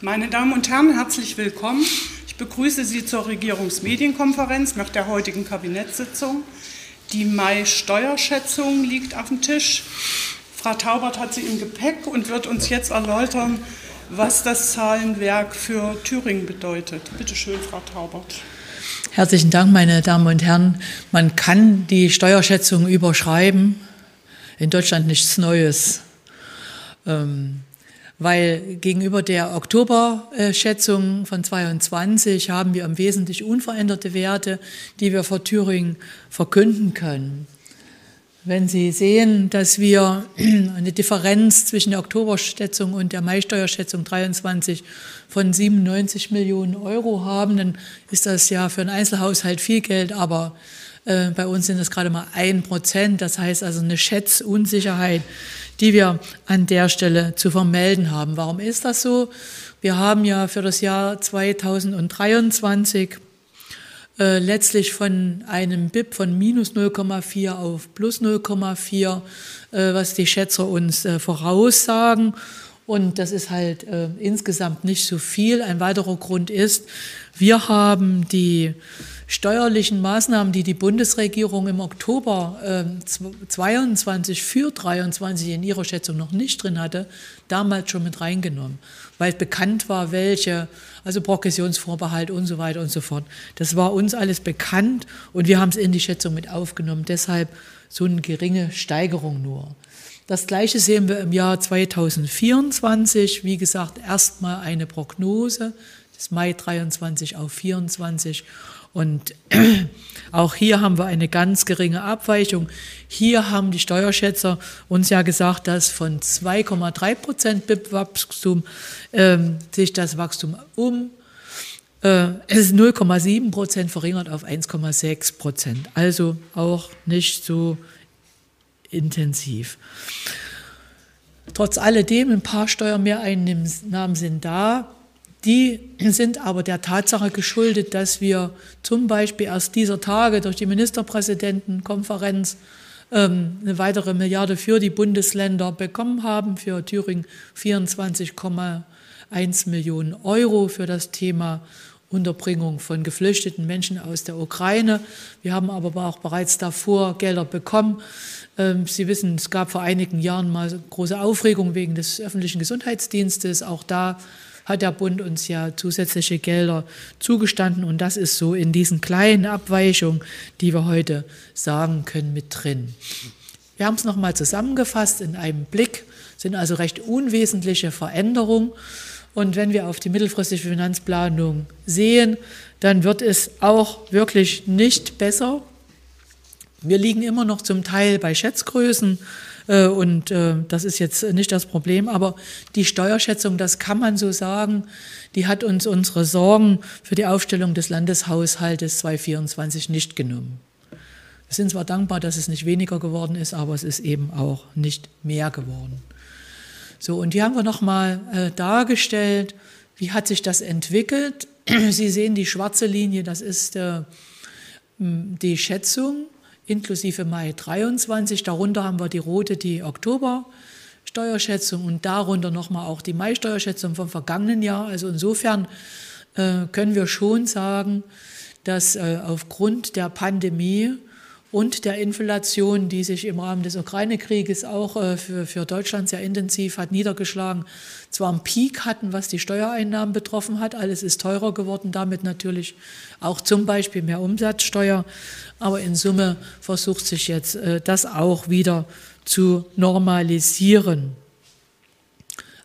Meine Damen und Herren, herzlich willkommen. Ich begrüße Sie zur Regierungsmedienkonferenz nach der heutigen Kabinettssitzung. Die Mai-Steuerschätzung liegt auf dem Tisch. Frau Taubert hat sie im Gepäck und wird uns jetzt erläutern, was das Zahlenwerk für Thüringen bedeutet. Bitte schön, Frau Taubert. Herzlichen Dank, meine Damen und Herren. Man kann die Steuerschätzung überschreiben. In Deutschland nichts Neues. Ähm, weil gegenüber der Oktoberschätzung von 22 haben wir im Wesentlichen unveränderte Werte, die wir für Thüringen verkünden können. Wenn Sie sehen, dass wir eine Differenz zwischen der Oktoberschätzung und der Mai-Steuerschätzung 23 von 97 Millionen Euro haben, dann ist das ja für einen Einzelhaushalt viel Geld, aber äh, bei uns sind es gerade mal ein Prozent. Das heißt also eine Schätzunsicherheit, die wir an der Stelle zu vermelden haben. Warum ist das so? Wir haben ja für das Jahr 2023 äh, letztlich von einem BIP von minus 0,4 auf plus 0,4, äh, was die Schätzer uns äh, voraussagen. Und das ist halt äh, insgesamt nicht so viel. Ein weiterer Grund ist, wir haben die steuerlichen Maßnahmen, die die Bundesregierung im Oktober äh, 22 für 23 in ihrer Schätzung noch nicht drin hatte, damals schon mit reingenommen, weil bekannt war, welche, also Progressionsvorbehalt und so weiter und so fort. Das war uns alles bekannt und wir haben es in die Schätzung mit aufgenommen. Deshalb so eine geringe Steigerung nur. Das Gleiche sehen wir im Jahr 2024. Wie gesagt, erstmal eine Prognose des Mai 23 auf 24 und auch hier haben wir eine ganz geringe Abweichung. Hier haben die Steuerschätzer uns ja gesagt, dass von 2,3 Prozent BIP-Wachstum äh, sich das Wachstum um äh, es ist 0,7 Prozent verringert auf 1,6 Prozent. Also auch nicht so intensiv. Trotz alledem, ein paar Steuermehreinnahmen sind da. Die sind aber der Tatsache geschuldet, dass wir zum Beispiel erst dieser Tage durch die Ministerpräsidentenkonferenz ähm, eine weitere Milliarde für die Bundesländer bekommen haben, für Thüringen 24,1 Millionen Euro für das Thema Unterbringung von geflüchteten Menschen aus der Ukraine. Wir haben aber auch bereits davor Gelder bekommen. Ähm, Sie wissen, es gab vor einigen Jahren mal große Aufregung wegen des öffentlichen Gesundheitsdienstes. Auch da hat der Bund uns ja zusätzliche Gelder zugestanden und das ist so in diesen kleinen Abweichungen, die wir heute sagen können, mit drin. Wir haben es nochmal zusammengefasst in einem Blick, sind also recht unwesentliche Veränderungen. Und wenn wir auf die mittelfristige Finanzplanung sehen, dann wird es auch wirklich nicht besser. Wir liegen immer noch zum Teil bei Schätzgrößen äh, und äh, das ist jetzt nicht das Problem. Aber die Steuerschätzung, das kann man so sagen, die hat uns unsere Sorgen für die Aufstellung des Landeshaushaltes 2024 nicht genommen. Wir sind zwar dankbar, dass es nicht weniger geworden ist, aber es ist eben auch nicht mehr geworden. So, und hier haben wir nochmal äh, dargestellt, wie hat sich das entwickelt. Sie sehen die schwarze Linie, das ist äh, die Schätzung inklusive Mai 23. Darunter haben wir die rote, die Oktober-Steuerschätzung und darunter nochmal auch die Mai-Steuerschätzung vom vergangenen Jahr. Also insofern äh, können wir schon sagen, dass äh, aufgrund der Pandemie und der Inflation, die sich im Rahmen des Ukraine-Krieges auch äh, für, für Deutschland sehr intensiv hat niedergeschlagen, zwar einen Peak hatten, was die Steuereinnahmen betroffen hat. Alles ist teurer geworden, damit natürlich auch zum Beispiel mehr Umsatzsteuer. Aber in Summe versucht sich jetzt äh, das auch wieder zu normalisieren.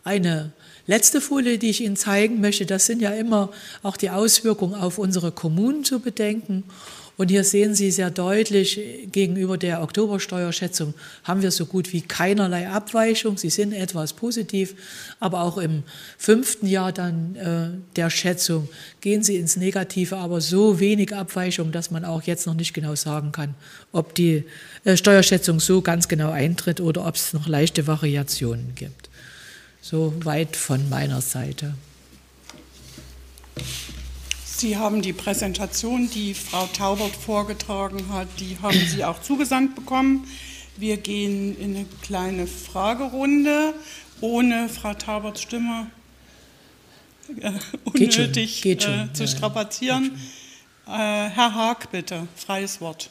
Eine letzte Folie, die ich Ihnen zeigen möchte, das sind ja immer auch die Auswirkungen auf unsere Kommunen zu bedenken. Und hier sehen Sie sehr deutlich, gegenüber der Oktobersteuerschätzung haben wir so gut wie keinerlei Abweichung. Sie sind etwas positiv, aber auch im fünften Jahr dann äh, der Schätzung gehen Sie ins Negative, aber so wenig Abweichung, dass man auch jetzt noch nicht genau sagen kann, ob die äh, Steuerschätzung so ganz genau eintritt oder ob es noch leichte Variationen gibt. So weit von meiner Seite. Sie haben die Präsentation, die Frau Taubert vorgetragen hat, die haben Sie auch zugesandt bekommen. Wir gehen in eine kleine Fragerunde ohne Frau Tauberts Stimme. äh, unnötig geht schon, geht schon. Äh, zu strapazieren. Äh, Herr Haag, bitte, freies Wort.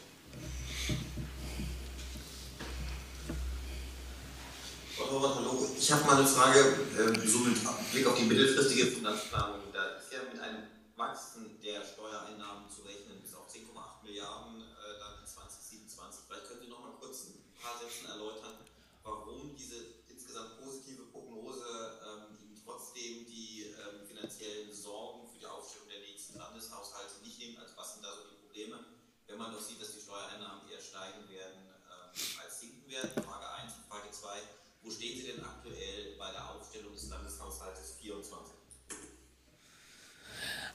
Hallo. Ich habe mal eine Frage, äh, so mit Blick auf die mittelfristige Finanzplanung. Da ist ja mit einem Wachsen der Steuereinnahmen zu rechnen bis auf 10,8 Milliarden äh, dann in 2027. Vielleicht können Sie noch mal kurz ein paar Sätzen erläutern, warum diese insgesamt positive Prognose ähm, trotzdem die ähm, finanziellen Sorgen für die Aufstellung der nächsten Landeshaushalte nicht nimmt. Also was sind da so die Probleme, wenn man doch sieht, dass die Steuereinnahmen eher steigen werden ähm, als sinken werden? Frage 1 und Frage 2, wo stehen Sie denn aktuell bei der Aufstellung des Landeshaushaltes 24?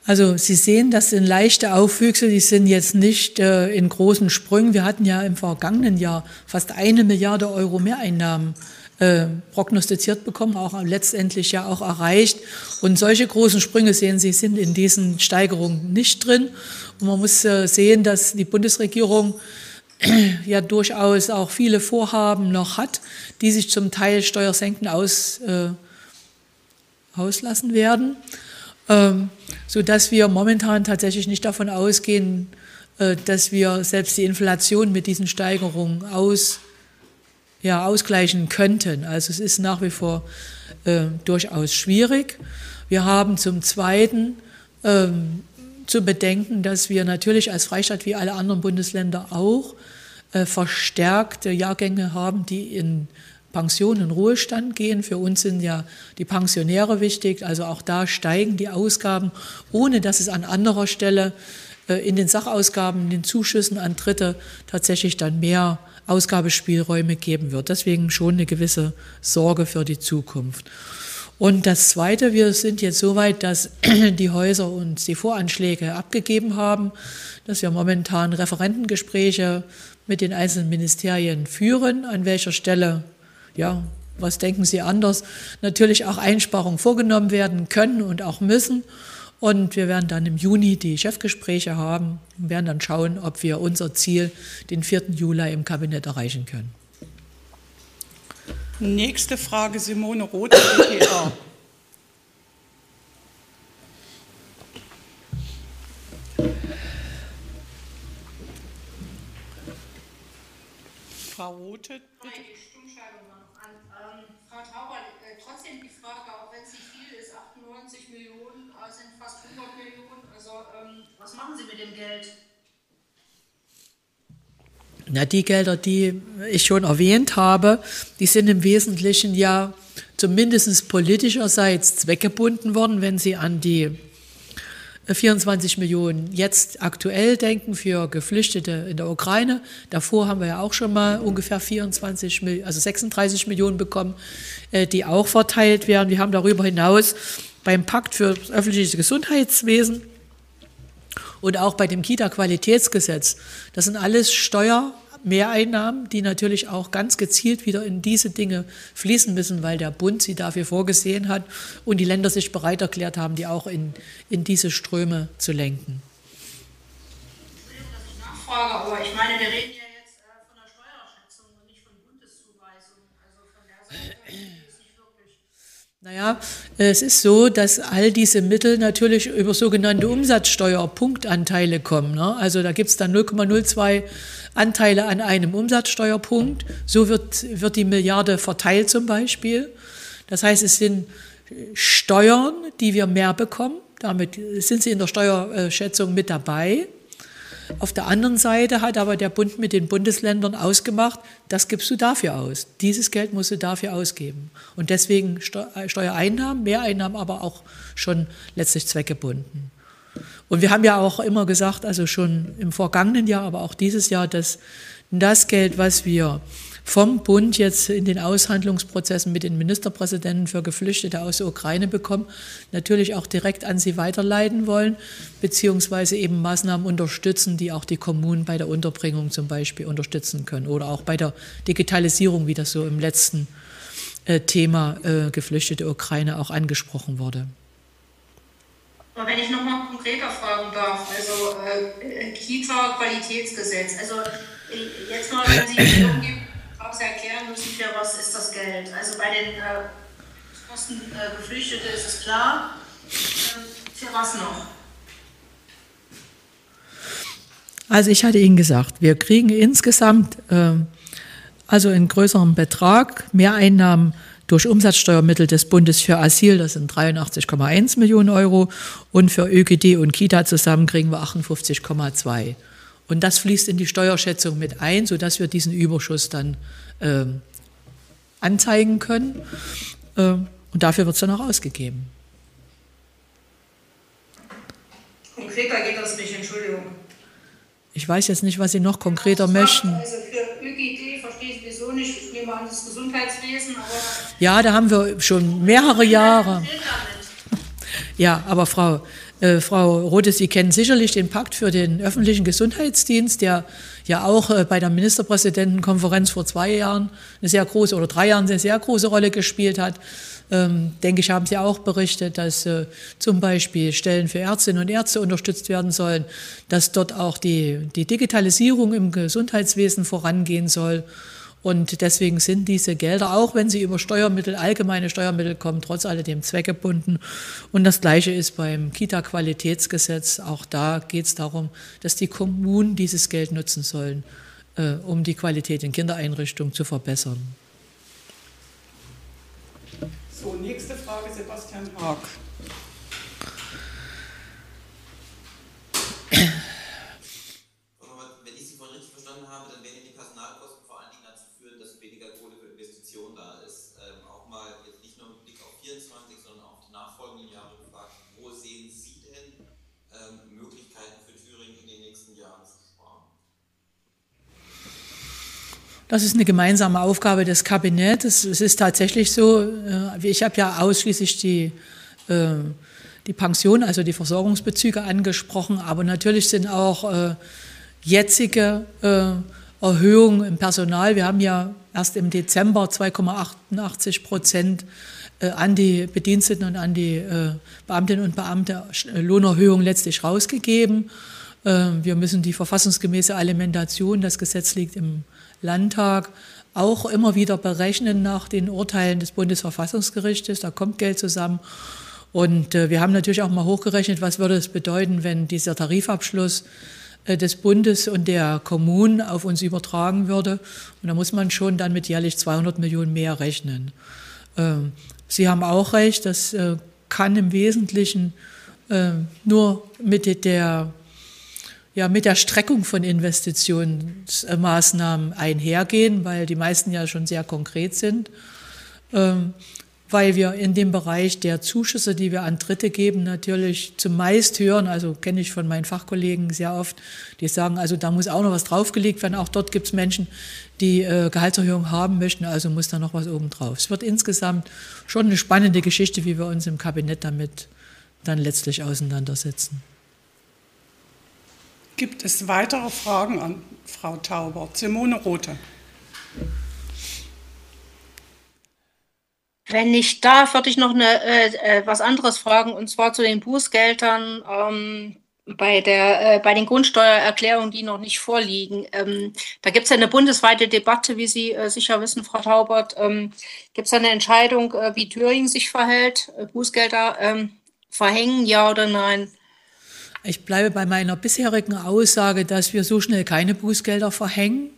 Also Sie sehen, das sind leichte Aufwüchse, die sind jetzt nicht äh, in großen Sprüngen. Wir hatten ja im vergangenen Jahr fast eine Milliarde Euro Mehreinnahmen äh, prognostiziert bekommen, auch letztendlich ja auch erreicht. Und solche großen Sprünge sehen Sie, sind in diesen Steigerungen nicht drin. Und man muss äh, sehen, dass die Bundesregierung ja durchaus auch viele Vorhaben noch hat, die sich zum Teil Steuersenken aus, äh, auslassen werden ähm, sodass wir momentan tatsächlich nicht davon ausgehen, äh, dass wir selbst die Inflation mit diesen Steigerungen aus, ja, ausgleichen könnten. Also es ist nach wie vor äh, durchaus schwierig. Wir haben zum Zweiten ähm, zu bedenken, dass wir natürlich als Freistaat wie alle anderen Bundesländer auch äh, verstärkte Jahrgänge haben, die in Pension und Ruhestand gehen. Für uns sind ja die Pensionäre wichtig. Also auch da steigen die Ausgaben, ohne dass es an anderer Stelle äh, in den Sachausgaben, in den Zuschüssen an Dritte tatsächlich dann mehr Ausgabespielräume geben wird. Deswegen schon eine gewisse Sorge für die Zukunft. Und das Zweite, wir sind jetzt so weit, dass die Häuser uns die Voranschläge abgegeben haben, dass wir momentan Referentengespräche mit den einzelnen Ministerien führen, an welcher Stelle ja, was denken Sie anders, natürlich auch Einsparungen vorgenommen werden können und auch müssen. Und wir werden dann im Juni die Chefgespräche haben und werden dann schauen, ob wir unser Ziel, den 4. Juli im Kabinett erreichen können. Nächste Frage, Simone Roth, DPA. Frau Rote, bitte. Frau Tauber, äh, trotzdem die Frage, auch wenn es nicht viel ist, 98 Millionen äh, sind fast 100 Millionen. Also ähm, was machen Sie mit dem Geld? Na, die Gelder, die ich schon erwähnt habe, die sind im Wesentlichen ja zumindest politischerseits zweckgebunden worden, wenn Sie an die 24 Millionen jetzt aktuell denken für Geflüchtete in der Ukraine. Davor haben wir ja auch schon mal ungefähr 24, also 36 Millionen bekommen, äh, die auch verteilt werden. Wir haben darüber hinaus beim Pakt für das öffentliche Gesundheitswesen und auch bei dem Kita-Qualitätsgesetz, das sind alles Steuer, Mehreinnahmen, die natürlich auch ganz gezielt wieder in diese Dinge fließen müssen, weil der Bund sie dafür vorgesehen hat und die Länder sich bereit erklärt haben, die auch in, in diese Ströme zu lenken. Entschuldigung, dass ich nachfrage, aber ich meine, wir reden ja jetzt äh, von der Steuerschätzung und nicht von Bundeszuweisung. Also von der Seite ist nicht wirklich. Naja, es ist so, dass all diese Mittel natürlich über sogenannte Umsatzsteuerpunktanteile kommen. Ne? Also da gibt es dann 0,02 Anteile an einem Umsatzsteuerpunkt. So wird, wird die Milliarde verteilt zum Beispiel. Das heißt, es sind Steuern, die wir mehr bekommen. Damit sind sie in der Steuerschätzung mit dabei. Auf der anderen Seite hat aber der Bund mit den Bundesländern ausgemacht, das gibst du dafür aus. Dieses Geld musst du dafür ausgeben. Und deswegen Steuereinnahmen, Mehreinnahmen, aber auch schon letztlich zweckgebunden. Und wir haben ja auch immer gesagt, also schon im vergangenen Jahr, aber auch dieses Jahr, dass das Geld, was wir vom Bund jetzt in den Aushandlungsprozessen mit den Ministerpräsidenten für Geflüchtete aus der Ukraine bekommen, natürlich auch direkt an sie weiterleiten wollen, beziehungsweise eben Maßnahmen unterstützen, die auch die Kommunen bei der Unterbringung zum Beispiel unterstützen können oder auch bei der Digitalisierung, wie das so im letzten äh, Thema äh, Geflüchtete Ukraine auch angesprochen wurde. Aber wenn ich nochmal konkreter fragen darf, also äh, Kita-Qualitätsgesetz, also äh, jetzt mal, wenn Sie irgendwie erklären müssen, für was ist das Geld. Also bei den äh, Kosten äh, Geflüchtete ist es klar, für was noch? Also ich hatte Ihnen gesagt, wir kriegen insgesamt äh, also einen größeren Betrag, Mehreinnahmen durch Umsatzsteuermittel des Bundes für Asyl, das sind 83,1 Millionen Euro, und für ÖGD und Kita zusammen kriegen wir 58,2. Und das fließt in die Steuerschätzung mit ein, sodass wir diesen Überschuss dann äh, anzeigen können. Äh, und dafür wird es dann auch ausgegeben. Konkreter geht das nicht, Entschuldigung. Ich weiß jetzt nicht, was Sie noch konkreter möchten. Also für ÖGD verstehe ich wieso nicht. Ich nehme an das Gesundheitswesen, aber. Ja, da haben wir schon mehrere Jahre. Ja, aber Frau, äh, Frau Rothe, Sie kennen sicherlich den Pakt für den öffentlichen Gesundheitsdienst, der ja auch äh, bei der Ministerpräsidentenkonferenz vor zwei Jahren eine sehr große oder drei Jahren eine sehr große Rolle gespielt hat. Ähm, denke ich, haben Sie auch berichtet, dass äh, zum Beispiel Stellen für Ärztinnen und Ärzte unterstützt werden sollen, dass dort auch die, die Digitalisierung im Gesundheitswesen vorangehen soll. Und deswegen sind diese Gelder, auch wenn sie über Steuermittel, allgemeine Steuermittel kommen, trotz alledem zweckgebunden. Und das Gleiche ist beim Kita-Qualitätsgesetz. Auch da geht es darum, dass die Kommunen dieses Geld nutzen sollen, äh, um die Qualität in Kindereinrichtungen zu verbessern. So, nächste Frage, Sebastian Haag. Wenn ich Sie vorhin richtig verstanden habe, dann werden die Personalkosten vor allen Dingen dazu führen, dass weniger Kohle für Investitionen da ist. Ähm, auch mal jetzt nicht nur mit Blick auf 24, sondern auch die nachfolgenden Jahre gefragt, wo sehen Sie denn ähm, Möglichkeiten für Thüringen in den nächsten Jahren zu sparen? Das ist eine gemeinsame Aufgabe des Kabinetts. Es ist tatsächlich so, äh, ich habe ja ausschließlich die, äh, die Pension, also die Versorgungsbezüge angesprochen, aber natürlich sind auch äh, jetzige Erhöhungen im Personal. Wir haben ja erst im Dezember 2,88 Prozent an die Bediensteten und an die Beamtinnen und Beamte Lohnerhöhung letztlich rausgegeben. Wir müssen die verfassungsgemäße Alimentation, das Gesetz liegt im Landtag auch immer wieder berechnen nach den Urteilen des Bundesverfassungsgerichtes. Da kommt Geld zusammen. Und äh, wir haben natürlich auch mal hochgerechnet, was würde es bedeuten, wenn dieser Tarifabschluss äh, des Bundes und der Kommunen auf uns übertragen würde. Und da muss man schon dann mit jährlich 200 Millionen mehr rechnen. Ähm, Sie haben auch recht, das äh, kann im Wesentlichen äh, nur mit der ja mit der Streckung von Investitionsmaßnahmen einhergehen, weil die meisten ja schon sehr konkret sind, ähm, weil wir in dem Bereich der Zuschüsse, die wir an Dritte geben, natürlich zumeist hören, also kenne ich von meinen Fachkollegen sehr oft, die sagen, also da muss auch noch was draufgelegt werden. Auch dort gibt es Menschen, die äh, Gehaltserhöhung haben möchten, also muss da noch was oben drauf. Es wird insgesamt schon eine spannende Geschichte, wie wir uns im Kabinett damit dann letztlich auseinandersetzen. Gibt es weitere Fragen an Frau Taubert? Simone Rothe. Wenn ich darf, würde ich noch eine, äh, äh, was anderes fragen, und zwar zu den Bußgeldern ähm, bei, der, äh, bei den Grundsteuererklärungen, die noch nicht vorliegen. Ähm, da gibt es ja eine bundesweite Debatte, wie Sie äh, sicher wissen, Frau Taubert. Ähm, gibt es eine Entscheidung, äh, wie Thüringen sich verhält, äh, Bußgelder ähm, verhängen, ja oder nein? Ich bleibe bei meiner bisherigen Aussage, dass wir so schnell keine Bußgelder verhängen.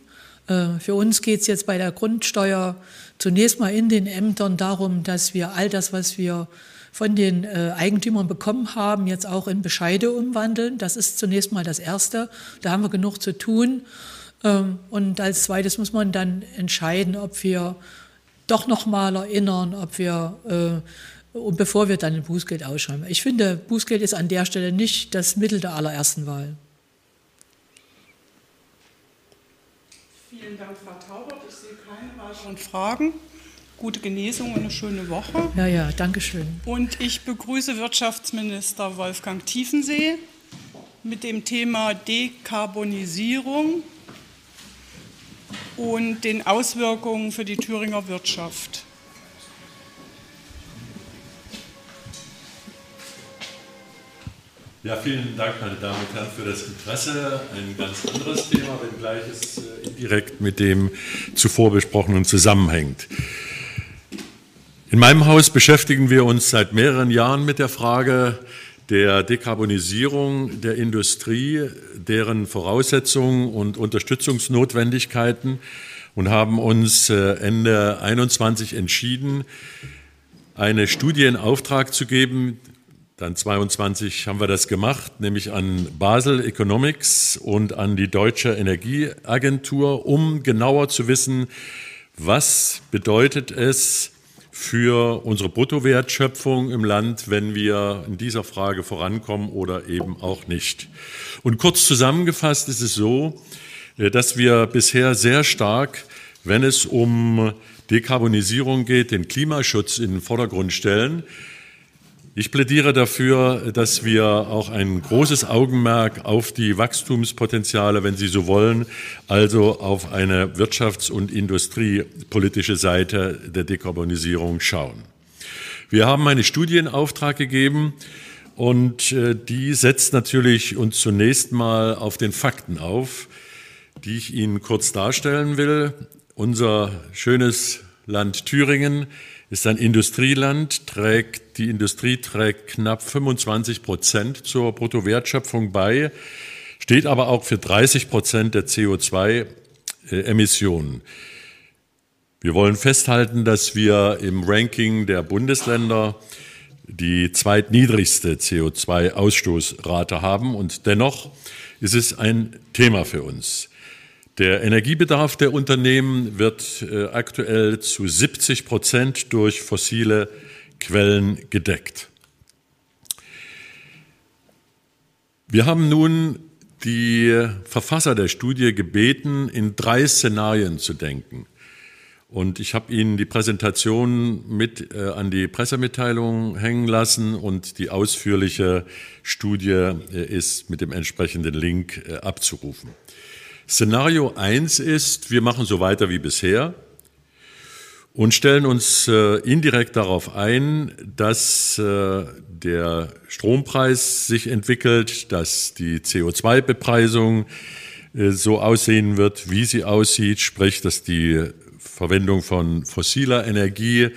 Äh, für uns geht es jetzt bei der Grundsteuer zunächst mal in den Ämtern darum, dass wir all das, was wir von den äh, Eigentümern bekommen haben, jetzt auch in Bescheide umwandeln. Das ist zunächst mal das Erste. Da haben wir genug zu tun. Ähm, und als zweites muss man dann entscheiden, ob wir doch noch mal erinnern, ob wir äh, und bevor wir dann ein Bußgeld ausschreiben. Ich finde, Bußgeld ist an der Stelle nicht das Mittel der allerersten Wahl. Vielen Dank, Frau Taubert. Ich sehe keine weiteren Fragen. Gute Genesung und eine schöne Woche. Ja, ja, danke schön. Und ich begrüße Wirtschaftsminister Wolfgang Tiefensee mit dem Thema Dekarbonisierung und den Auswirkungen für die Thüringer Wirtschaft. Ja, vielen Dank, meine Damen und Herren, für das Interesse. Ein ganz anderes Thema, wenngleich es äh, indirekt mit dem zuvor besprochenen zusammenhängt. In meinem Haus beschäftigen wir uns seit mehreren Jahren mit der Frage der Dekarbonisierung der Industrie, deren Voraussetzungen und Unterstützungsnotwendigkeiten und haben uns äh, Ende 21 entschieden, eine Studie in Auftrag zu geben. Dann 22 haben wir das gemacht, nämlich an Basel Economics und an die Deutsche Energieagentur, um genauer zu wissen, was bedeutet es für unsere Bruttowertschöpfung im Land, wenn wir in dieser Frage vorankommen oder eben auch nicht. Und kurz zusammengefasst ist es so, äh, dass wir bisher sehr stark, wenn es um Dekarbonisierung geht, den Klimaschutz in den Vordergrund stellen. Ich plädiere dafür, dass wir auch ein großes Augenmerk auf die Wachstumspotenziale, wenn Sie so wollen, also auf eine wirtschafts- und industriepolitische Seite der Dekarbonisierung schauen. Wir haben eine Studie in Auftrag gegeben und äh, die setzt natürlich uns zunächst mal auf den Fakten auf, die ich Ihnen kurz darstellen will. Unser schönes Land Thüringen ist ein Industrieland, trägt, die Industrie trägt knapp 25 Prozent zur Bruttowertschöpfung bei, steht aber auch für 30 Prozent der CO2-Emissionen. Wir wollen festhalten, dass wir im Ranking der Bundesländer die zweitniedrigste CO2-Ausstoßrate haben und dennoch ist es ein Thema für uns. Der Energiebedarf der Unternehmen wird äh, aktuell zu 70 Prozent durch fossile Quellen gedeckt. Wir haben nun die Verfasser der Studie gebeten, in drei Szenarien zu denken. Und ich habe Ihnen die Präsentation mit äh, an die Pressemitteilung hängen lassen und die ausführliche Studie äh, ist mit dem entsprechenden Link äh, abzurufen. Szenario 1 ist, wir machen so weiter wie bisher und stellen uns äh, indirekt darauf ein, dass äh, der Strompreis sich entwickelt, dass die CO2-Bepreisung äh, so aussehen wird, wie sie aussieht, sprich, dass die Verwendung von fossiler Energie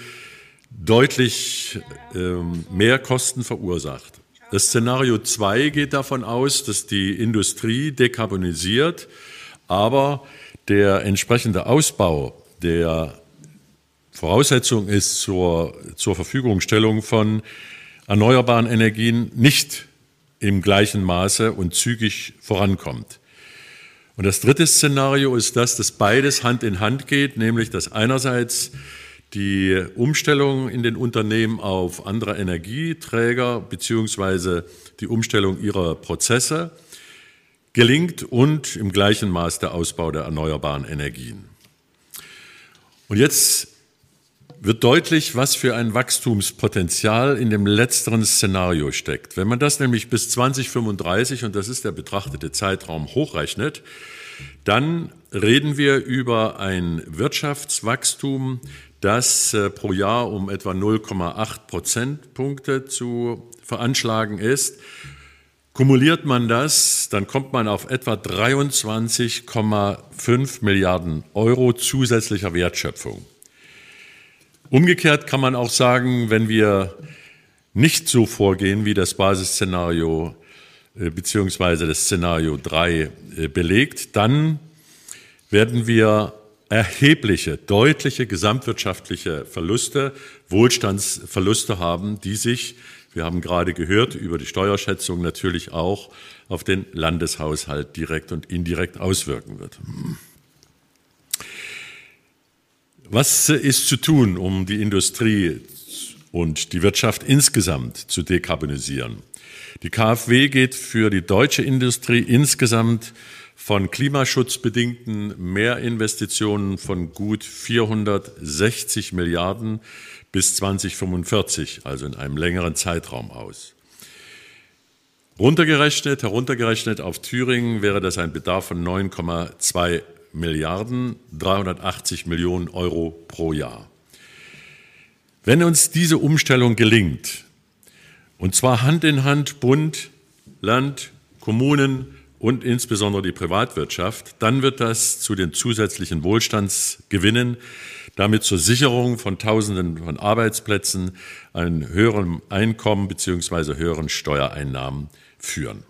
deutlich ähm, mehr Kosten verursacht. Das Szenario 2 geht davon aus, dass die Industrie dekarbonisiert aber der entsprechende Ausbau der Voraussetzung ist zur, zur Verfügungstellung von erneuerbaren Energien nicht im gleichen Maße und zügig vorankommt. Und das dritte Szenario ist das, dass beides Hand in Hand geht, nämlich dass einerseits die Umstellung in den Unternehmen auf andere Energieträger beziehungsweise die Umstellung ihrer Prozesse gelingt und im gleichen Maß der Ausbau der erneuerbaren Energien. Und jetzt wird deutlich, was für ein Wachstumspotenzial in dem letzteren Szenario steckt. Wenn man das nämlich bis 2035, und das ist der betrachtete Zeitraum, hochrechnet, dann reden wir über ein Wirtschaftswachstum, das äh, pro Jahr um etwa 0,8 Prozentpunkte zu veranschlagen ist Kumuliert man das, dann kommt man auf etwa 23,5 Milliarden Euro zusätzlicher Wertschöpfung. Umgekehrt kann man auch sagen, wenn wir nicht so vorgehen, wie das Basisszenario äh, beziehungsweise das Szenario 3 äh, belegt, dann werden wir erhebliche, deutliche gesamtwirtschaftliche Verluste, Wohlstandsverluste haben, die sich wir haben gerade gehört über die Steuerschätzung natürlich auch auf den Landeshaushalt direkt und indirekt auswirken wird. Was ist zu tun, um die Industrie und die Wirtschaft insgesamt zu dekarbonisieren? Die KfW geht für die deutsche Industrie insgesamt von klimaschutzbedingten Mehrinvestitionen von gut 460 Milliarden bis 2045, also in einem längeren Zeitraum aus. Runtergerechnet, heruntergerechnet auf Thüringen wäre das ein Bedarf von 9,2 Milliarden, 380 Millionen Euro pro Jahr. Wenn uns diese Umstellung gelingt, und zwar Hand in Hand Bund, Land, Kommunen und insbesondere die Privatwirtschaft, dann wird das zu den zusätzlichen Wohlstandsgewinnen damit zur Sicherung von Tausenden von Arbeitsplätzen, einem höheren Einkommen bzw. höheren Steuereinnahmen führen.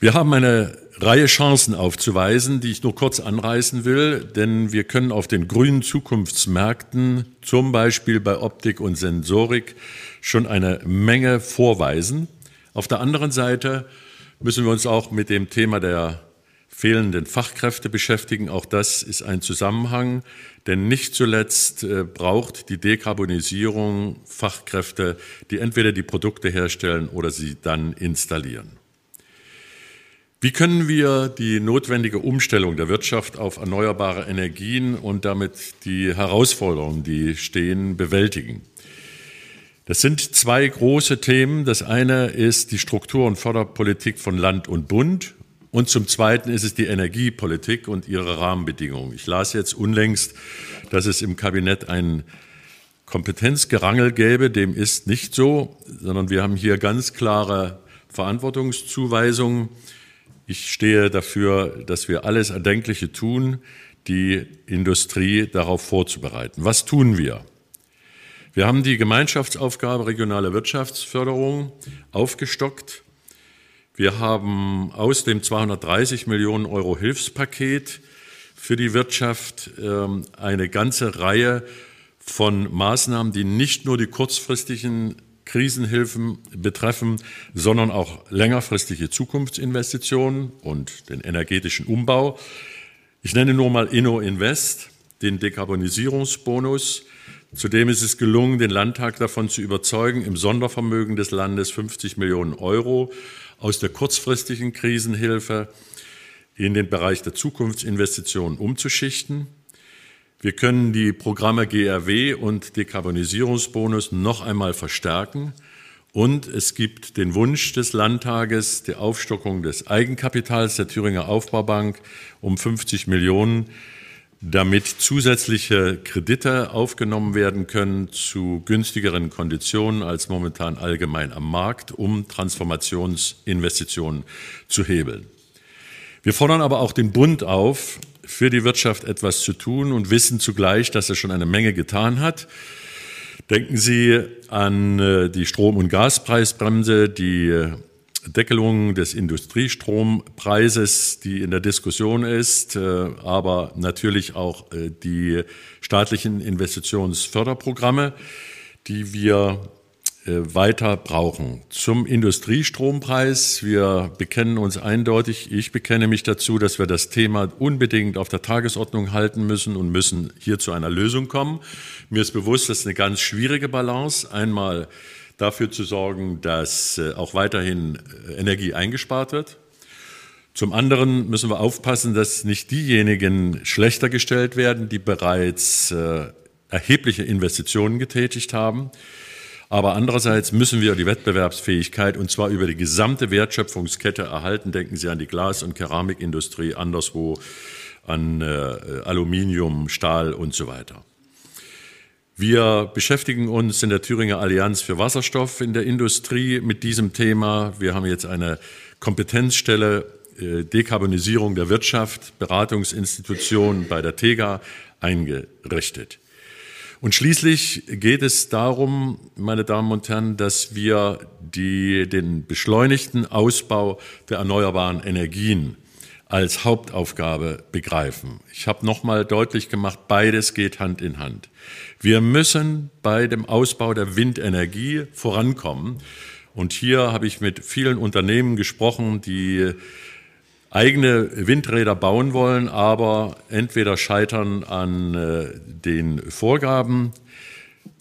Wir haben eine Reihe Chancen aufzuweisen, die ich nur kurz anreißen will, denn wir können auf den grünen Zukunftsmärkten, zum Beispiel bei Optik und Sensorik, schon eine Menge vorweisen. Auf der anderen Seite müssen wir uns auch mit dem Thema der fehlenden Fachkräfte beschäftigen. Auch das ist ein Zusammenhang, denn nicht zuletzt äh, braucht die Dekarbonisierung Fachkräfte, die entweder die Produkte herstellen oder sie dann installieren. Wie können wir die notwendige Umstellung der Wirtschaft auf erneuerbare Energien und damit die Herausforderungen, die stehen, bewältigen? Das sind zwei große Themen. Das eine ist die Struktur- und Förderpolitik von Land und Bund und zum Zweiten ist es die Energiepolitik und ihre Rahmenbedingungen. Ich las jetzt unlängst, dass es im Kabinett ein Kompetenzgerangel gäbe. Dem ist nicht so, sondern wir haben hier ganz klare Verantwortungszuweisungen. Ich stehe dafür, dass wir alles Erdenkliche tun, die Industrie darauf vorzubereiten. Was tun wir? Wir haben die Gemeinschaftsaufgabe regionale Wirtschaftsförderung aufgestockt. Wir haben aus dem 230 Millionen Euro Hilfspaket für die Wirtschaft ähm, eine ganze Reihe von Maßnahmen, die nicht nur die kurzfristigen Krisenhilfen betreffen, sondern auch längerfristige Zukunftsinvestitionen und den energetischen Umbau. Ich nenne nur mal Inno Invest, den Dekarbonisierungsbonus. Zudem ist es gelungen, den Landtag davon zu überzeugen, im Sondervermögen des Landes 50 Millionen Euro aus der kurzfristigen Krisenhilfe in den Bereich der Zukunftsinvestitionen umzuschichten. Wir können die Programme GRW und Dekarbonisierungsbonus noch einmal verstärken. Und es gibt den Wunsch des Landtages, die Aufstockung des Eigenkapitals der Thüringer Aufbaubank um 50 Millionen, damit zusätzliche Kredite aufgenommen werden können zu günstigeren Konditionen als momentan allgemein am Markt, um Transformationsinvestitionen zu hebeln. Wir fordern aber auch den Bund auf, für die Wirtschaft etwas zu tun und wissen zugleich, dass er schon eine Menge getan hat. Denken Sie an äh, die Strom- und Gaspreisbremse, die äh, Deckelung des Industrietrompreises, die in der Diskussion ist, äh, aber natürlich auch die staatlichen Investitionsförderprogramme, die wir äh, weiter brauchen. Zum Industriestrompreis. Wir bekennen uns eindeutig, ich bekenne mich dazu, dass wir das Thema unbedingt auf der Tagesordnung halten müssen und müssen hier zu einer Lösung kommen. Mir ist bewusst, das ist eine ganz schwierige Balance. Einmal dafür zu sorgen, dass äh, auch weiterhin äh, Energie eingespart wird. Zum anderen müssen wir aufpassen, dass nicht diejenigen schlechter gestellt werden, die bereits erhebliche Investitionen getätigt haben. Aber andererseits müssen wir die Wettbewerbsfähigkeit und zwar über die gesamte Wertschöpfungskette erhalten. Denken Sie an die Glas- und Keramikindustrie, anderswo an äh, Aluminium, Stahl und so weiter. Wir beschäftigen uns in der Thüringer Allianz für Wasserstoff in der Industrie mit diesem Thema. Wir haben jetzt eine Kompetenzstelle äh, Dekarbonisierung der Wirtschaft, Beratungsinstitution bei der TEGA eingerichtet. Und schließlich geht es darum, meine Damen und Herren, dass wir die, den beschleunigten Ausbau der erneuerbaren Energien als Hauptaufgabe begreifen. Ich habe nochmal deutlich gemacht, beides geht Hand in Hand. Wir müssen bei dem Ausbau der Windenergie vorankommen. Und hier habe ich mit vielen Unternehmen gesprochen, die eigene Windräder bauen wollen, aber entweder scheitern an äh, den Vorgaben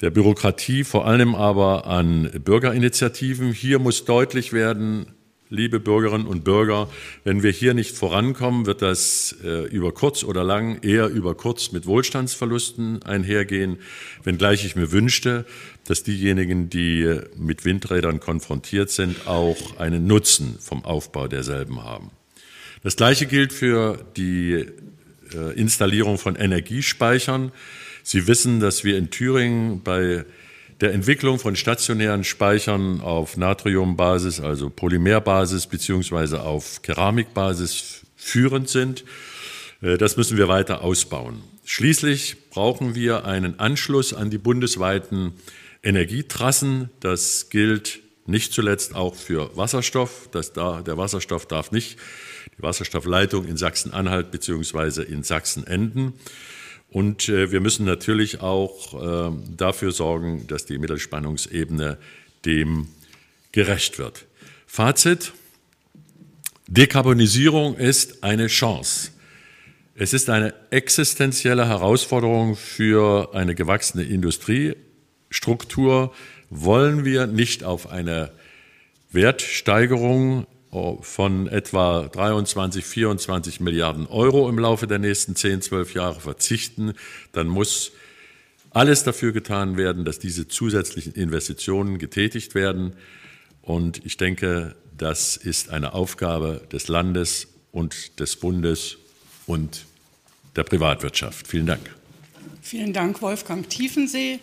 der Bürokratie, vor allem aber an Bürgerinitiativen. Hier muss deutlich werden, liebe Bürgerinnen und Bürger, wenn wir hier nicht vorankommen, wird das äh, über kurz oder lang eher über kurz mit Wohlstandsverlusten einhergehen, wenngleich ich mir wünschte, dass diejenigen, die mit Windrädern konfrontiert sind, auch einen Nutzen vom Aufbau derselben haben. Das Gleiche gilt für die äh, Installierung von Energiespeichern. Sie wissen, dass wir in Thüringen bei der Entwicklung von stationären Speichern auf Natriumbasis, also Polymerbasis beziehungsweise auf Keramikbasis führend sind. Äh, das müssen wir weiter ausbauen. Schließlich brauchen wir einen Anschluss an die bundesweiten Energietrassen. Das gilt nicht zuletzt auch für Wasserstoff. Das da, der Wasserstoff darf nicht die Wasserstoffleitung in Sachsen-Anhalt bzw. in Sachsen enden. Und äh, wir müssen natürlich auch äh, dafür sorgen, dass die Mittelspannungsebene dem gerecht wird. Fazit. Dekarbonisierung ist eine Chance. Es ist eine existenzielle Herausforderung für eine gewachsene Industriestruktur. Wollen wir nicht auf eine Wertsteigerung von etwa 23, 24 Milliarden Euro im Laufe der nächsten 10, 12 Jahre verzichten, dann muss alles dafür getan werden, dass diese zusätzlichen Investitionen getätigt werden. Und ich denke, das ist eine Aufgabe des Landes und des Bundes und der Privatwirtschaft. Vielen Dank. Vielen Dank, Wolfgang Tiefensee.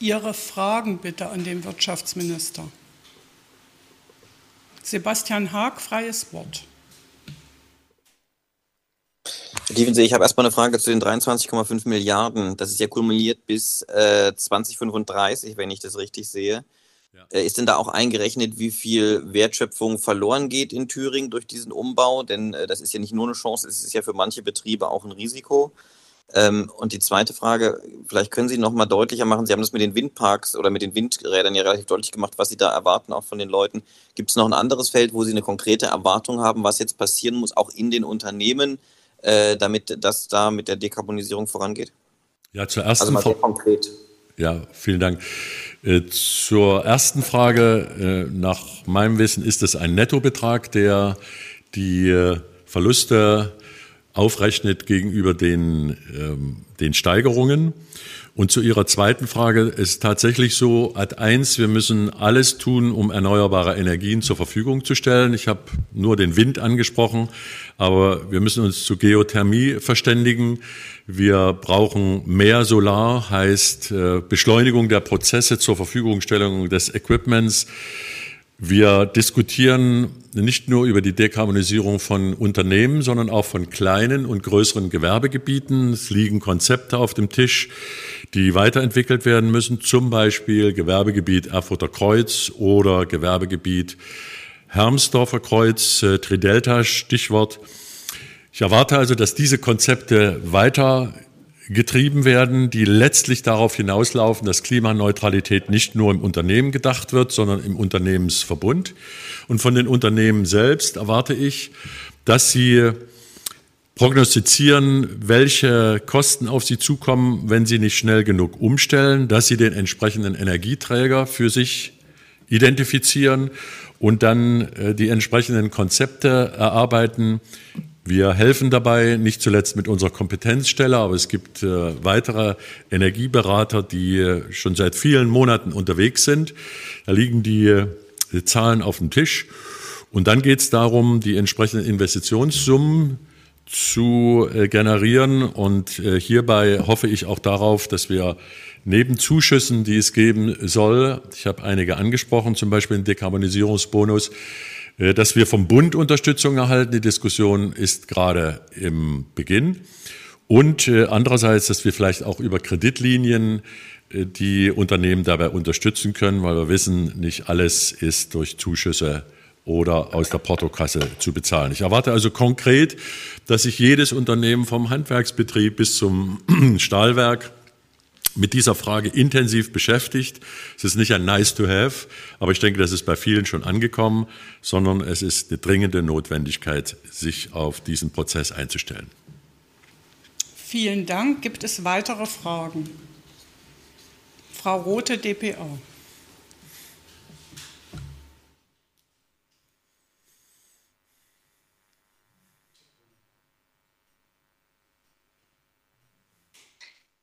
Ihre Fragen bitte an den Wirtschaftsminister. Sebastian Haag, freies Wort. Herr Tiefensee, ich habe erstmal eine Frage zu den 23,5 Milliarden. Das ist ja kumuliert bis äh, 2035, wenn ich das richtig sehe. Ja. Äh, ist denn da auch eingerechnet, wie viel Wertschöpfung verloren geht in Thüringen durch diesen Umbau? Denn äh, das ist ja nicht nur eine Chance, es ist ja für manche Betriebe auch ein Risiko. Ähm, und die zweite Frage, vielleicht können Sie noch mal deutlicher machen, Sie haben das mit den Windparks oder mit den Windrädern ja relativ deutlich gemacht, was Sie da erwarten, auch von den Leuten. Gibt es noch ein anderes Feld, wo Sie eine konkrete Erwartung haben, was jetzt passieren muss, auch in den Unternehmen, äh, damit das da mit der Dekarbonisierung vorangeht? Ja, zur ersten also Frage. konkret. Ja, vielen Dank. Äh, zur ersten Frage, äh, nach meinem Wissen ist es ein Nettobetrag, der die äh, Verluste aufrechnet gegenüber den, ähm, den Steigerungen. Und zu Ihrer zweiten Frage ist tatsächlich so, Ad 1, wir müssen alles tun, um erneuerbare Energien zur Verfügung zu stellen. Ich habe nur den Wind angesprochen, aber wir müssen uns zu Geothermie verständigen. Wir brauchen mehr Solar, heißt äh, Beschleunigung der Prozesse zur Verfügungstellung des Equipments. Wir diskutieren nicht nur über die Dekarbonisierung von Unternehmen, sondern auch von kleinen und größeren Gewerbegebieten. Es liegen Konzepte auf dem Tisch, die weiterentwickelt werden müssen, zum Beispiel Gewerbegebiet Erfurter Kreuz oder Gewerbegebiet Hermsdorfer Kreuz, äh, Tridelta Stichwort. Ich erwarte also, dass diese Konzepte weiter getrieben werden, die letztlich darauf hinauslaufen, dass Klimaneutralität nicht nur im Unternehmen gedacht wird, sondern im Unternehmensverbund. Und von den Unternehmen selbst erwarte ich, dass sie prognostizieren, welche Kosten auf sie zukommen, wenn sie nicht schnell genug umstellen, dass sie den entsprechenden Energieträger für sich identifizieren und dann äh, die entsprechenden Konzepte erarbeiten, wir helfen dabei, nicht zuletzt mit unserer Kompetenzstelle, aber es gibt äh, weitere Energieberater, die äh, schon seit vielen Monaten unterwegs sind. Da liegen die, äh, die Zahlen auf dem Tisch. Und dann geht es darum, die entsprechenden Investitionssummen zu äh, generieren. Und äh, hierbei hoffe ich auch darauf, dass wir neben Zuschüssen, die es geben soll, ich habe einige angesprochen, zum Beispiel den Dekarbonisierungsbonus, äh, dass wir vom Bund Unterstützung erhalten, die Diskussion ist gerade im Beginn. Und äh, andererseits, dass wir vielleicht auch über Kreditlinien äh, die Unternehmen dabei unterstützen können, weil wir wissen, nicht alles ist durch Zuschüsse oder aus der Portokasse zu bezahlen. Ich erwarte also konkret, dass sich jedes Unternehmen vom Handwerksbetrieb bis zum Stahlwerk mit dieser Frage intensiv beschäftigt. Es ist nicht ein Nice to have, aber ich denke, das ist bei vielen schon angekommen, sondern es ist eine dringende Notwendigkeit, sich auf diesen Prozess einzustellen. Vielen Dank. Gibt es weitere Fragen? Frau Rote, dpa.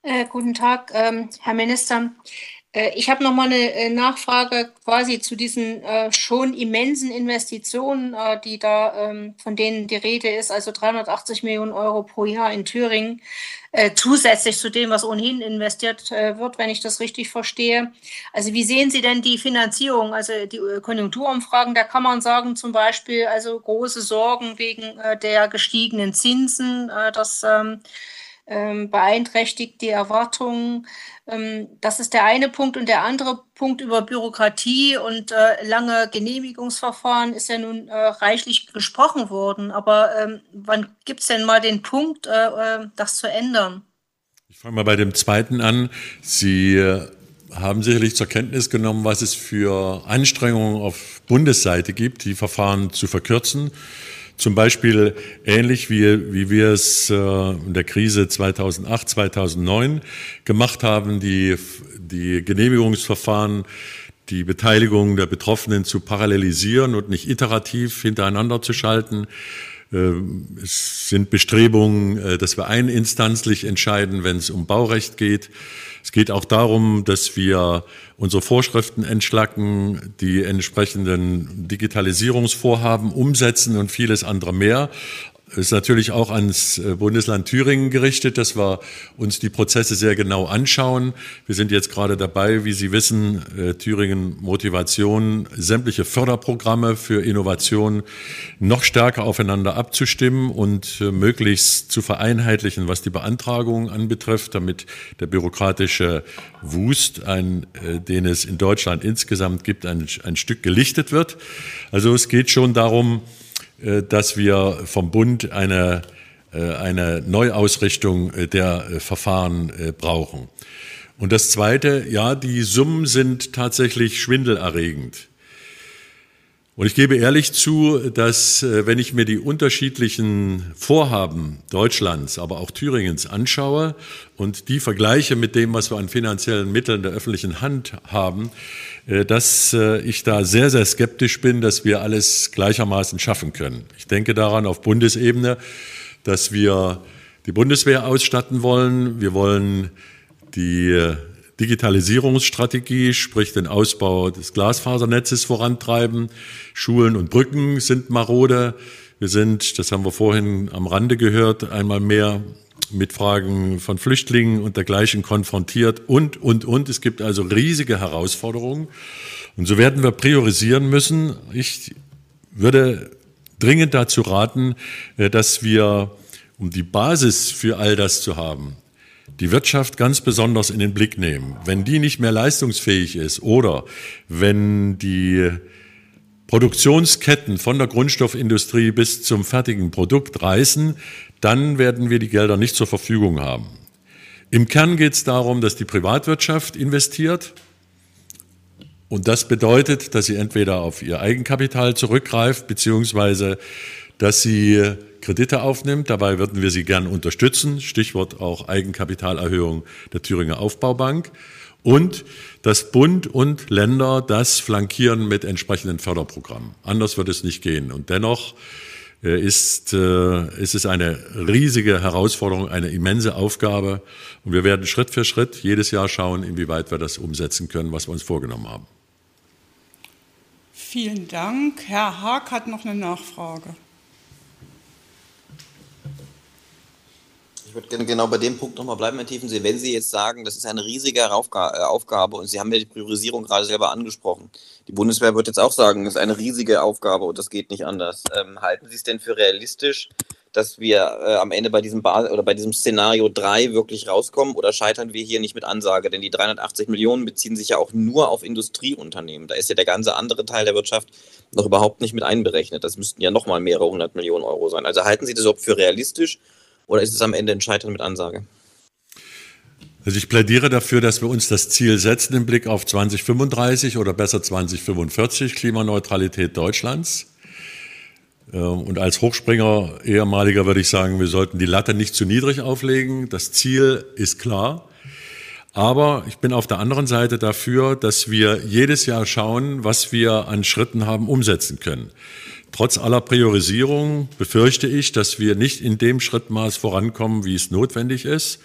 Äh, guten Tag, ähm, Herr Minister. Äh, ich habe noch mal eine äh, Nachfrage quasi zu diesen äh, schon immensen Investitionen, äh, die da ähm, von denen die Rede ist, also 380 Millionen Euro pro Jahr in Thüringen, äh, zusätzlich zu dem, was ohnehin investiert äh, wird, wenn ich das richtig verstehe. Also wie sehen Sie denn die Finanzierung? Also die Konjunkturumfragen, da kann man sagen zum Beispiel, also große Sorgen wegen der gestiegenen Zinsen, das ähm, beeinträchtigt die Erwartungen. Ähm, das ist der eine Punkt. Und der andere Punkt über Bürokratie und äh, lange Genehmigungsverfahren ist ja nun äh, reichlich gesprochen worden. Aber ähm, wann gibt es denn mal den Punkt, äh, äh, das zu ändern? Ich fange mal bei dem zweiten an. Sie äh, haben sicherlich zur Kenntnis genommen, was es für Anstrengungen auf Bundesseite gibt, die Verfahren zu verkürzen. Zum Beispiel ähnlich wie, wie wir es äh, in der Krise 2008, 2009 gemacht haben, die, die Genehmigungsverfahren, die Beteiligung der Betroffenen zu parallelisieren und nicht iterativ hintereinander zu schalten. Äh, es sind Bestrebungen, äh, dass wir eininstanzlich entscheiden, wenn es um Baurecht geht. Es geht auch darum, dass wir unsere Vorschriften entschlacken, die entsprechenden Digitalisierungsvorhaben umsetzen und vieles andere mehr ist natürlich auch ans äh, Bundesland Thüringen gerichtet, dass wir uns die Prozesse sehr genau anschauen. Wir sind jetzt gerade dabei, wie Sie wissen, äh, Thüringen Motivation, sämtliche Förderprogramme für Innovation noch stärker aufeinander abzustimmen und äh, möglichst zu vereinheitlichen, was die Beantragung anbetrifft, damit der bürokratische Wust, ein, den es in Deutschland insgesamt gibt, ein, ein Stück gelichtet wird. Also es geht schon darum, dass wir vom Bund eine, äh, eine Neuausrichtung äh, der Verfahren brauchen. Und das Zweite, ja, die Summen sind tatsächlich schwindelerregend. Und ich gebe ehrlich zu, dass wenn ich mir die unterschiedlichen Vorhaben Deutschlands, aber auch Thüringens anschaue und die vergleiche mit dem, was wir an finanziellen Mitteln der öffentlichen Hand haben, äh, dass äh, ich da sehr, sehr skeptisch bin, dass wir alles gleichermaßen schaffen können. Ich denke daran auf Bundesebene, dass wir die Bundeswehr ausstatten wollen. Wir wollen die äh, Digitalisierungsstrategie, sprich den Ausbau des Glasfasernetzes vorantreiben. Schulen und Brücken sind marode. Wir sind, das haben wir vorhin am Rande gehört, einmal mehr mit Fragen von Flüchtlingen und dergleichen konfrontiert und, und, und. Es gibt also riesige Herausforderungen. Und so werden wir priorisieren müssen. Ich würde dringend dazu raten, äh, dass wir, um die Basis für all das zu haben, die Wirtschaft ganz besonders in den Blick nehmen. Wenn die nicht mehr leistungsfähig ist oder wenn die Produktionsketten von der Grundstoffindustrie bis zum fertigen Produkt reißen, dann werden wir die Gelder nicht zur Verfügung haben. Im Kern geht es darum, dass die Privatwirtschaft investiert. Und das bedeutet, dass sie entweder auf ihr Eigenkapital zurückgreift, beziehungsweise dass sie Kredite aufnimmt. Dabei würden wir sie gern unterstützen. Stichwort auch Eigenkapitalerhöhung der Thüringer Aufbaubank. Und dass Bund und Länder das flankieren mit entsprechenden Förderprogrammen. Anders wird es nicht gehen. Und dennoch äh, ist, äh, ist es eine riesige Herausforderung, eine immense Aufgabe. Und wir werden Schritt für Schritt jedes Jahr schauen, inwieweit wir das umsetzen können, was wir uns vorgenommen haben. Vielen Dank. Herr Haag hat noch eine Nachfrage. Würde gerne genau bei dem Punkt nochmal bleiben, Herr Tiefensee. Wenn Sie jetzt sagen, das ist eine riesige äh, Aufgabe und Sie haben ja die Priorisierung gerade selber angesprochen. Die Bundeswehr wird jetzt auch sagen, das ist eine riesige Aufgabe und das geht nicht anders. Ähm, halten Sie es denn für realistisch, dass wir äh, am Ende bei diesem oder bei diesem Szenario 3 wirklich rauskommen oder scheitern wir hier nicht mit Ansage? Denn die 380 Millionen beziehen sich ja auch nur auf Industrieunternehmen. Da ist ja der ganze andere Teil der Wirtschaft noch überhaupt nicht mit einberechnet. Das müssten ja nochmal mehrere hundert Millionen Euro sein. Also halten Sie das überhaupt für realistisch oder ist es am Ende ein Scheitern mit Ansage? Also ich plädiere dafür, dass wir uns das Ziel setzen im Blick auf 2035 oder besser 2045 Klimaneutralität Deutschlands. Ähm, und als Hochspringer ehemaliger würde ich sagen, wir sollten die Latte nicht zu niedrig auflegen. Das Ziel ist klar. Aber ich bin auf der anderen Seite dafür, dass wir jedes Jahr schauen, was wir an Schritten haben umsetzen können. Trotz aller Priorisierung befürchte ich, dass wir nicht in dem Schrittmaß vorankommen, wie es notwendig ist.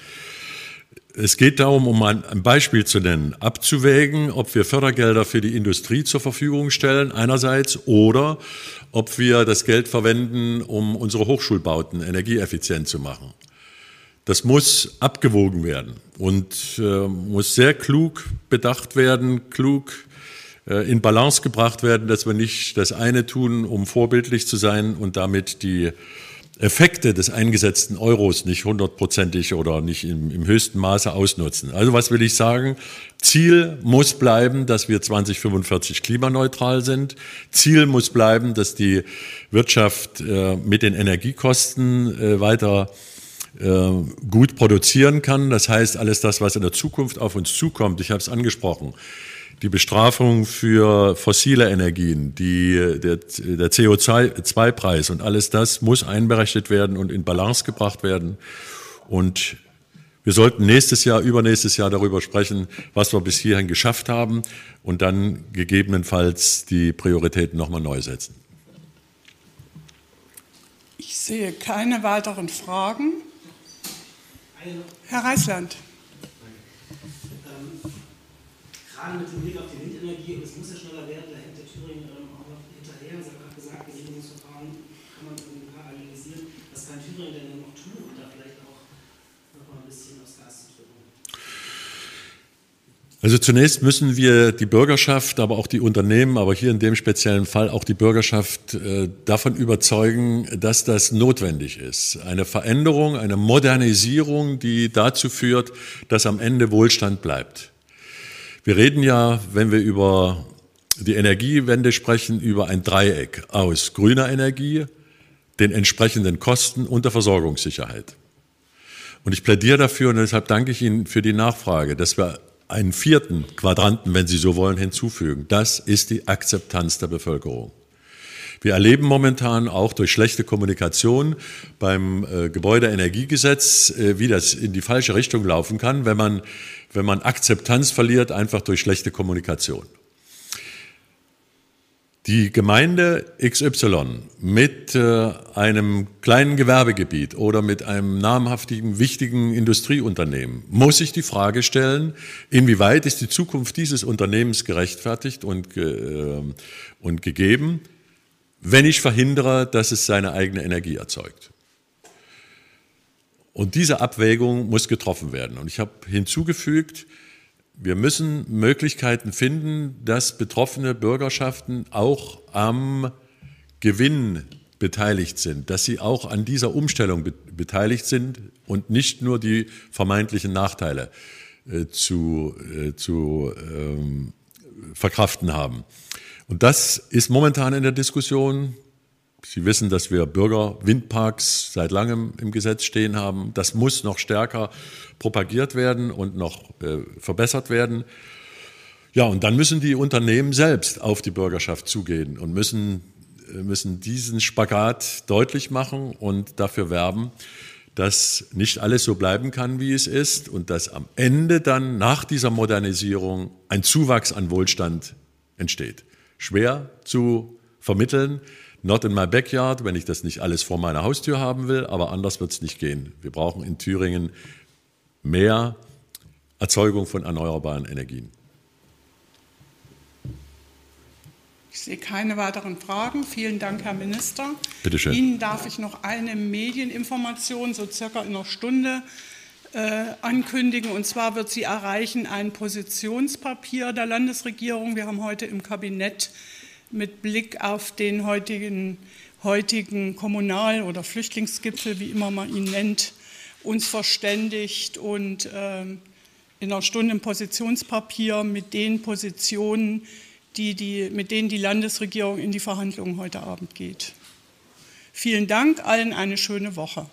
es geht darum, um ein Beispiel zu nennen, abzuwägen, ob wir Fördergelder für die Industrie zur Verfügung stellen einerseits oder ob wir das Geld verwenden, um unsere Hochschulbauten energieeffizient zu machen. Das muss abgewogen werden und äh, muss sehr klug bedacht werden, klug in Balance gebracht werden, dass wir nicht das eine tun, um vorbildlich zu sein und damit die Effekte des eingesetzten Euros nicht hundertprozentig oder nicht im, im, höchsten Maße ausnutzen. Also was will ich sagen? Ziel muss bleiben, dass wir 2045 klimaneutral sind. Ziel muss bleiben, dass die Wirtschaft äh, mit den Energiekosten äh, weiter äh, gut produzieren kann. Das heißt, alles das, was in der Zukunft auf uns zukommt, ich habe es angesprochen, die Bestrafung für fossile Energien, die, der, der CO2-Preis und alles das muss einberechnet werden und in Balance gebracht werden. Und wir sollten nächstes Jahr, übernächstes Jahr darüber sprechen, was wir bis hierhin geschafft haben und dann gegebenenfalls die Prioritäten nochmal neu setzen. Ich sehe keine weiteren Fragen. Herr Reisland gerade mit dem Blick auf die Windenergie, und es muss ja schneller werden, da hängt der Thüringen ähm, auch noch hinterher. Sie haben gerade gesagt, Genehmigungsverfahren kann man irgendwie parallelisieren. Was kann Thüringen denn noch tun, um da vielleicht auch noch mal ein bisschen aufs Gas zu drücken? Also zunächst müssen wir die Bürgerschaft, aber auch die Unternehmen, aber hier in dem speziellen Fall auch die Bürgerschaft äh, davon überzeugen, dass das notwendig ist. Eine Veränderung, eine Modernisierung, die dazu führt, dass am Ende Wohlstand bleibt. Wir reden ja, wenn wir über die Energiewende sprechen, über ein Dreieck aus grüner Energie, den entsprechenden Kosten und der Versorgungssicherheit. Und ich plädiere dafür und deshalb danke ich Ihnen für die Nachfrage, dass wir einen vierten Quadranten, wenn Sie so wollen, hinzufügen. Das ist die Akzeptanz der Bevölkerung. Wir erleben momentan auch durch schlechte Kommunikation beim äh, Gebäudeenergiegesetz, äh, wie das in die falsche Richtung laufen kann, wenn man, wenn man Akzeptanz verliert, einfach durch schlechte Kommunikation. Die Gemeinde XY mit äh, einem kleinen Gewerbegebiet oder mit einem namhaftigen, wichtigen Industrieunternehmen muss sich die Frage stellen, inwieweit ist die Zukunft dieses Unternehmens gerechtfertigt und, äh, und gegeben, wenn ich verhindere, dass es seine eigene Energie erzeugt. Und diese Abwägung muss getroffen werden. Und ich habe hinzugefügt, wir müssen Möglichkeiten finden, dass betroffene Bürgerschaften auch am Gewinn beteiligt sind, dass sie auch an dieser Umstellung be beteiligt sind und nicht nur die vermeintlichen Nachteile äh, zu, äh, zu ähm, verkraften haben. Und das ist momentan in der Diskussion. Sie wissen, dass wir Bürgerwindparks seit langem im Gesetz stehen haben. Das muss noch stärker propagiert werden und noch äh, verbessert werden. Ja, und dann müssen die Unternehmen selbst auf die Bürgerschaft zugehen und müssen, äh, müssen diesen Spagat deutlich machen und dafür werben, dass nicht alles so bleiben kann, wie es ist und dass am Ende dann nach dieser Modernisierung ein Zuwachs an Wohlstand entsteht schwer zu vermitteln. Not in my backyard, wenn ich das nicht alles vor meiner Haustür haben will, aber anders wird es nicht gehen. Wir brauchen in Thüringen mehr Erzeugung von erneuerbaren Energien. Ich sehe keine weiteren Fragen. Vielen Dank, Herr Minister. Bitte schön. Ihnen darf ich noch eine Medieninformation, so circa in einer Stunde, ankündigen. Und zwar wird sie erreichen ein Positionspapier der Landesregierung. Wir haben heute im Kabinett mit Blick auf den heutigen, heutigen Kommunal- oder Flüchtlingsgipfel, wie immer man ihn nennt, uns verständigt und äh, in einer Stunde ein Positionspapier mit den Positionen, die die, mit denen die Landesregierung in die Verhandlungen heute Abend geht. Vielen Dank, allen eine schöne Woche.